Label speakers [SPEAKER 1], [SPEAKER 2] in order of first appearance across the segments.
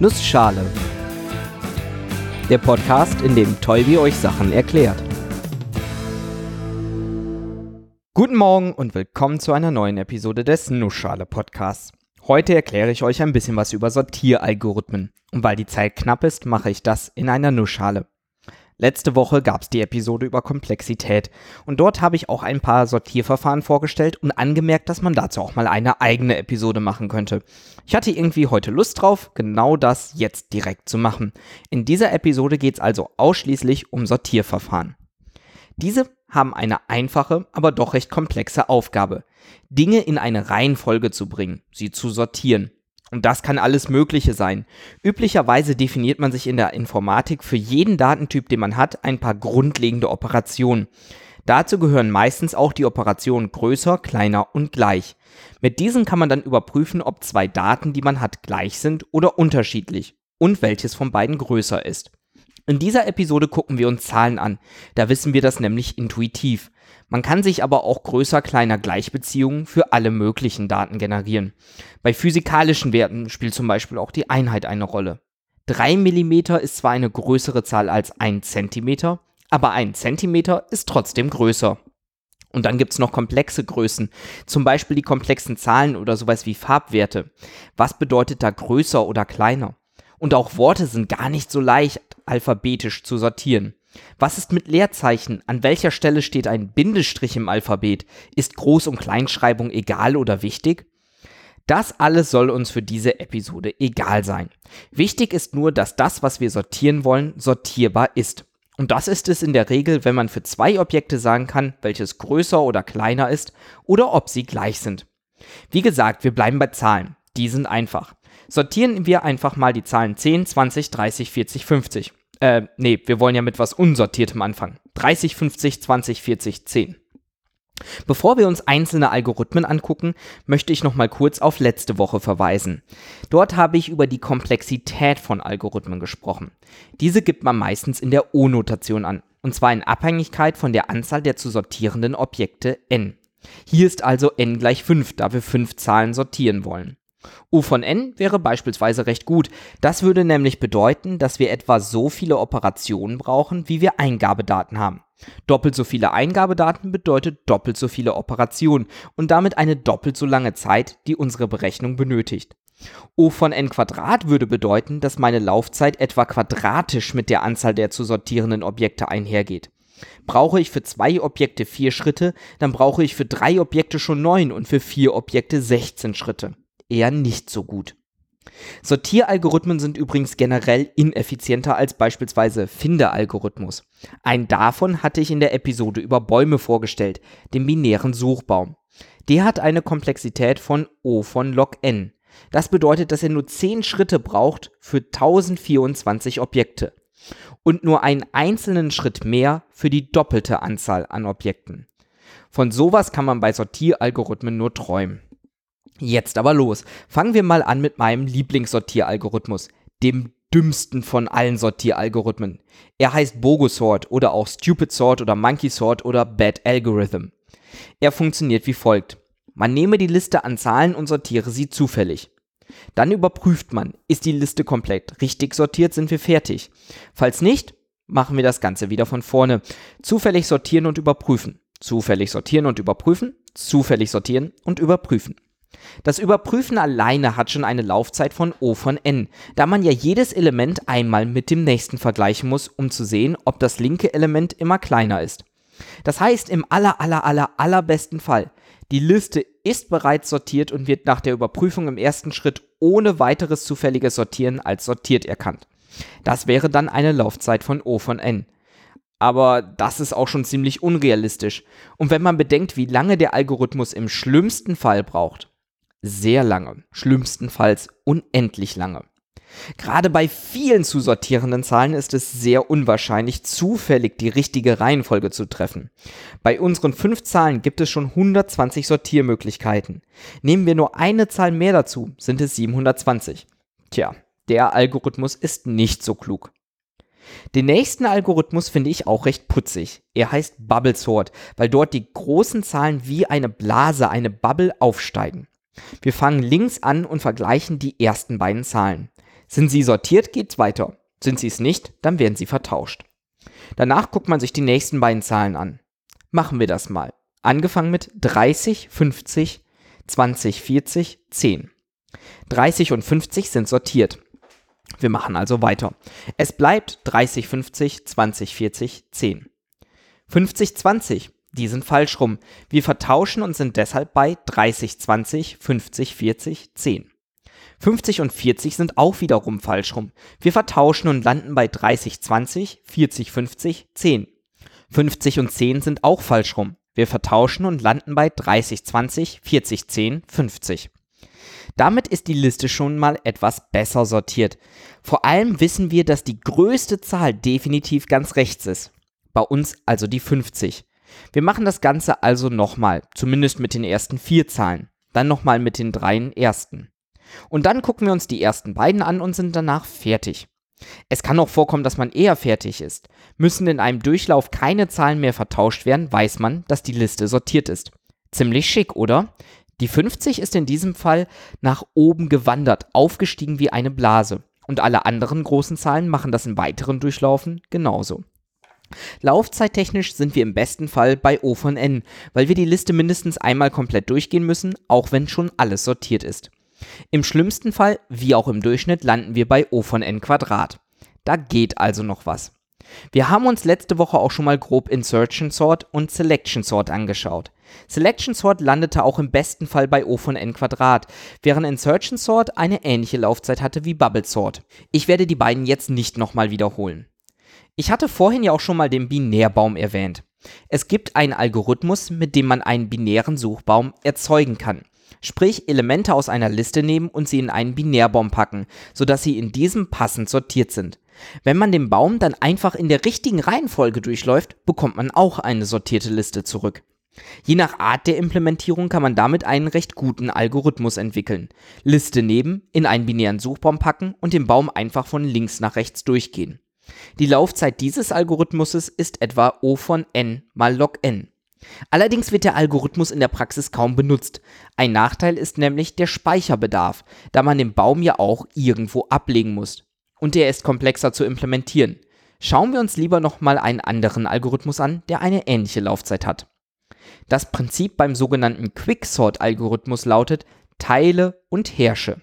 [SPEAKER 1] Nussschale. Der Podcast, in dem Tolbi euch Sachen erklärt. Guten Morgen und willkommen zu einer neuen Episode des Nussschale Podcasts. Heute erkläre ich euch ein bisschen was über Sortieralgorithmen. Und weil die Zeit knapp ist, mache ich das in einer Nussschale. Letzte Woche gab es die Episode über Komplexität und dort habe ich auch ein paar Sortierverfahren vorgestellt und angemerkt, dass man dazu auch mal eine eigene Episode machen könnte. Ich hatte irgendwie heute Lust drauf, genau das jetzt direkt zu machen. In dieser Episode geht es also ausschließlich um Sortierverfahren. Diese haben eine einfache, aber doch recht komplexe Aufgabe. Dinge in eine Reihenfolge zu bringen, sie zu sortieren. Und das kann alles Mögliche sein. Üblicherweise definiert man sich in der Informatik für jeden Datentyp, den man hat, ein paar grundlegende Operationen. Dazu gehören meistens auch die Operationen größer, kleiner und gleich. Mit diesen kann man dann überprüfen, ob zwei Daten, die man hat, gleich sind oder unterschiedlich und welches von beiden größer ist. In dieser Episode gucken wir uns Zahlen an. Da wissen wir das nämlich intuitiv. Man kann sich aber auch größer kleiner Gleichbeziehungen für alle möglichen Daten generieren. Bei physikalischen Werten spielt zum Beispiel auch die Einheit eine Rolle. 3 mm ist zwar eine größere Zahl als 1 cm, aber 1 cm ist trotzdem größer. Und dann gibt es noch komplexe Größen, zum Beispiel die komplexen Zahlen oder sowas wie Farbwerte. Was bedeutet da größer oder kleiner? Und auch Worte sind gar nicht so leicht alphabetisch zu sortieren. Was ist mit Leerzeichen? An welcher Stelle steht ein Bindestrich im Alphabet? Ist Groß- und Kleinschreibung egal oder wichtig? Das alles soll uns für diese Episode egal sein. Wichtig ist nur, dass das, was wir sortieren wollen, sortierbar ist. Und das ist es in der Regel, wenn man für zwei Objekte sagen kann, welches größer oder kleiner ist oder ob sie gleich sind. Wie gesagt, wir bleiben bei Zahlen. Die sind einfach. Sortieren wir einfach mal die Zahlen 10, 20, 30, 40, 50. Äh, nee, wir wollen ja mit was Unsortiertem anfangen. 30, 50, 20, 40, 10. Bevor wir uns einzelne Algorithmen angucken, möchte ich noch mal kurz auf letzte Woche verweisen. Dort habe ich über die Komplexität von Algorithmen gesprochen. Diese gibt man meistens in der O-Notation an, und zwar in Abhängigkeit von der Anzahl der zu sortierenden Objekte n. Hier ist also n gleich 5, da wir 5 Zahlen sortieren wollen. U von n wäre beispielsweise recht gut. Das würde nämlich bedeuten, dass wir etwa so viele Operationen brauchen, wie wir Eingabedaten haben. Doppelt so viele Eingabedaten bedeutet doppelt so viele Operationen und damit eine doppelt so lange Zeit, die unsere Berechnung benötigt. O von n Quadrat würde bedeuten, dass meine Laufzeit etwa quadratisch mit der Anzahl der zu sortierenden Objekte einhergeht. Brauche ich für zwei Objekte vier Schritte, dann brauche ich für drei Objekte schon neun und für vier Objekte 16 Schritte eher nicht so gut. Sortieralgorithmen sind übrigens generell ineffizienter als beispielsweise Findealgorithmus. Einen davon hatte ich in der Episode über Bäume vorgestellt, dem binären Suchbaum. Der hat eine Komplexität von O von log n. Das bedeutet, dass er nur 10 Schritte braucht für 1024 Objekte und nur einen einzelnen Schritt mehr für die doppelte Anzahl an Objekten. Von sowas kann man bei Sortieralgorithmen nur träumen. Jetzt aber los. Fangen wir mal an mit meinem Lieblingssortieralgorithmus, dem dümmsten von allen Sortieralgorithmen. Er heißt Bogosort oder auch Stupid Sort oder Monkey Sort oder Bad Algorithm. Er funktioniert wie folgt. Man nehme die Liste an Zahlen und sortiere sie zufällig. Dann überprüft man, ist die Liste komplett richtig sortiert, sind wir fertig. Falls nicht, machen wir das Ganze wieder von vorne. Zufällig sortieren und überprüfen. Zufällig sortieren und überprüfen. Zufällig sortieren und überprüfen. Das Überprüfen alleine hat schon eine Laufzeit von O von n, da man ja jedes Element einmal mit dem nächsten vergleichen muss, um zu sehen, ob das linke Element immer kleiner ist. Das heißt im aller aller aller allerbesten Fall, die Liste ist bereits sortiert und wird nach der Überprüfung im ersten Schritt ohne weiteres zufälliges Sortieren als sortiert erkannt. Das wäre dann eine Laufzeit von O von n. Aber das ist auch schon ziemlich unrealistisch. Und wenn man bedenkt, wie lange der Algorithmus im schlimmsten Fall braucht, sehr lange, schlimmstenfalls unendlich lange. Gerade bei vielen zu sortierenden Zahlen ist es sehr unwahrscheinlich, zufällig die richtige Reihenfolge zu treffen. Bei unseren fünf Zahlen gibt es schon 120 Sortiermöglichkeiten. Nehmen wir nur eine Zahl mehr dazu, sind es 720. Tja, der Algorithmus ist nicht so klug. Den nächsten Algorithmus finde ich auch recht putzig. Er heißt Bubble Sort, weil dort die großen Zahlen wie eine Blase, eine Bubble aufsteigen. Wir fangen links an und vergleichen die ersten beiden Zahlen. Sind sie sortiert, geht's weiter. Sind sie es nicht, dann werden sie vertauscht. Danach guckt man sich die nächsten beiden Zahlen an. Machen wir das mal. Angefangen mit 30, 50, 20, 40, 10. 30 und 50 sind sortiert. Wir machen also weiter. Es bleibt 30, 50, 20, 40, 10. 50, 20, die sind falsch rum. Wir vertauschen und sind deshalb bei 30, 20, 50, 40, 10. 50 und 40 sind auch wiederum falsch rum. Wir vertauschen und landen bei 30, 20, 40, 50, 10. 50 und 10 sind auch falsch rum. Wir vertauschen und landen bei 30, 20, 40, 10, 50. Damit ist die Liste schon mal etwas besser sortiert. Vor allem wissen wir, dass die größte Zahl definitiv ganz rechts ist. Bei uns also die 50. Wir machen das Ganze also nochmal, zumindest mit den ersten vier Zahlen. Dann nochmal mit den dreien ersten. Und dann gucken wir uns die ersten beiden an und sind danach fertig. Es kann auch vorkommen, dass man eher fertig ist. Müssen in einem Durchlauf keine Zahlen mehr vertauscht werden, weiß man, dass die Liste sortiert ist. Ziemlich schick, oder? Die 50 ist in diesem Fall nach oben gewandert, aufgestiegen wie eine Blase. Und alle anderen großen Zahlen machen das im weiteren Durchlaufen genauso. Laufzeittechnisch sind wir im besten Fall bei O von n, weil wir die Liste mindestens einmal komplett durchgehen müssen, auch wenn schon alles sortiert ist. Im schlimmsten Fall, wie auch im Durchschnitt, landen wir bei O von n Quadrat. Da geht also noch was. Wir haben uns letzte Woche auch schon mal grob Insertion Sort und Selection Sort angeschaut. Selection Sort landete auch im besten Fall bei O von n Quadrat, während Insertion Sort eine ähnliche Laufzeit hatte wie Bubble Sort. Ich werde die beiden jetzt nicht nochmal wiederholen. Ich hatte vorhin ja auch schon mal den Binärbaum erwähnt. Es gibt einen Algorithmus, mit dem man einen binären Suchbaum erzeugen kann. Sprich, Elemente aus einer Liste nehmen und sie in einen Binärbaum packen, sodass sie in diesem passend sortiert sind. Wenn man den Baum dann einfach in der richtigen Reihenfolge durchläuft, bekommt man auch eine sortierte Liste zurück. Je nach Art der Implementierung kann man damit einen recht guten Algorithmus entwickeln. Liste nehmen, in einen binären Suchbaum packen und den Baum einfach von links nach rechts durchgehen. Die Laufzeit dieses Algorithmus ist etwa O von n mal log n. Allerdings wird der Algorithmus in der Praxis kaum benutzt. Ein Nachteil ist nämlich der Speicherbedarf, da man den Baum ja auch irgendwo ablegen muss. Und der ist komplexer zu implementieren. Schauen wir uns lieber nochmal einen anderen Algorithmus an, der eine ähnliche Laufzeit hat. Das Prinzip beim sogenannten Quicksort-Algorithmus lautet Teile und herrsche.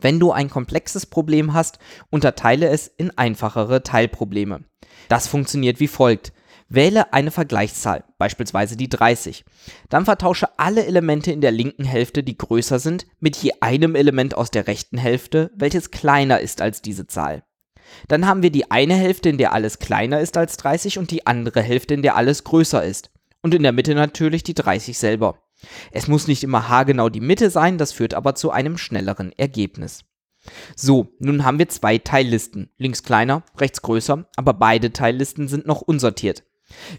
[SPEAKER 1] Wenn du ein komplexes Problem hast, unterteile es in einfachere Teilprobleme. Das funktioniert wie folgt. Wähle eine Vergleichszahl, beispielsweise die 30. Dann vertausche alle Elemente in der linken Hälfte, die größer sind, mit je einem Element aus der rechten Hälfte, welches kleiner ist als diese Zahl. Dann haben wir die eine Hälfte, in der alles kleiner ist als 30 und die andere Hälfte, in der alles größer ist. Und in der Mitte natürlich die 30 selber. Es muss nicht immer haargenau die Mitte sein, das führt aber zu einem schnelleren Ergebnis. So, nun haben wir zwei Teillisten, links kleiner, rechts größer, aber beide Teillisten sind noch unsortiert.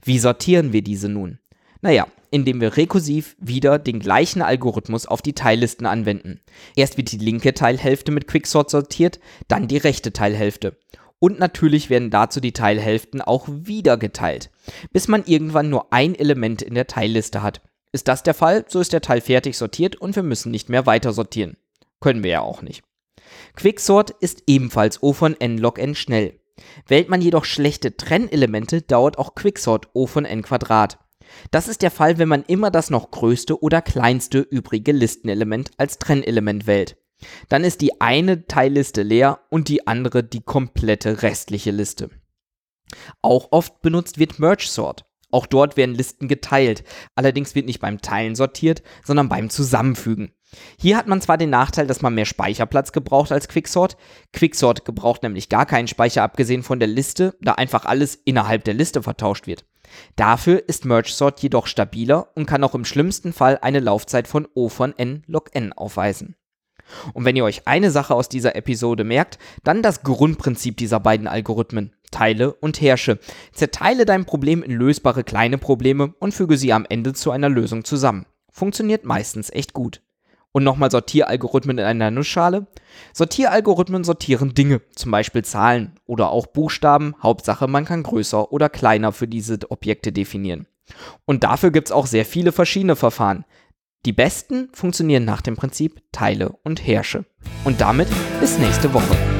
[SPEAKER 1] Wie sortieren wir diese nun? Naja, indem wir rekursiv wieder den gleichen Algorithmus auf die Teillisten anwenden. Erst wird die linke Teilhälfte mit Quicksort sortiert, dann die rechte Teilhälfte. Und natürlich werden dazu die Teilhälften auch wieder geteilt, bis man irgendwann nur ein Element in der Teilliste hat. Ist das der Fall, so ist der Teil fertig sortiert und wir müssen nicht mehr weiter sortieren. Können wir ja auch nicht. Quicksort ist ebenfalls O von n log n schnell. Wählt man jedoch schlechte Trennelemente, dauert auch Quicksort O von n Quadrat. Das ist der Fall, wenn man immer das noch größte oder kleinste übrige Listenelement als Trennelement wählt. Dann ist die eine Teilliste leer und die andere die komplette restliche Liste. Auch oft benutzt wird Merge Sort. Auch dort werden Listen geteilt. Allerdings wird nicht beim Teilen sortiert, sondern beim Zusammenfügen. Hier hat man zwar den Nachteil, dass man mehr Speicherplatz gebraucht als Quicksort. Quicksort gebraucht nämlich gar keinen Speicher abgesehen von der Liste, da einfach alles innerhalb der Liste vertauscht wird. Dafür ist MergeSort jedoch stabiler und kann auch im schlimmsten Fall eine Laufzeit von O von n log n aufweisen. Und wenn ihr euch eine Sache aus dieser Episode merkt, dann das Grundprinzip dieser beiden Algorithmen. Teile und herrsche. Zerteile dein Problem in lösbare kleine Probleme und füge sie am Ende zu einer Lösung zusammen. Funktioniert meistens echt gut. Und nochmal Sortieralgorithmen in einer Nussschale. Sortieralgorithmen sortieren Dinge, zum Beispiel Zahlen oder auch Buchstaben. Hauptsache, man kann größer oder kleiner für diese Objekte definieren. Und dafür gibt es auch sehr viele verschiedene Verfahren. Die besten funktionieren nach dem Prinzip Teile und Herrsche. Und damit bis nächste Woche.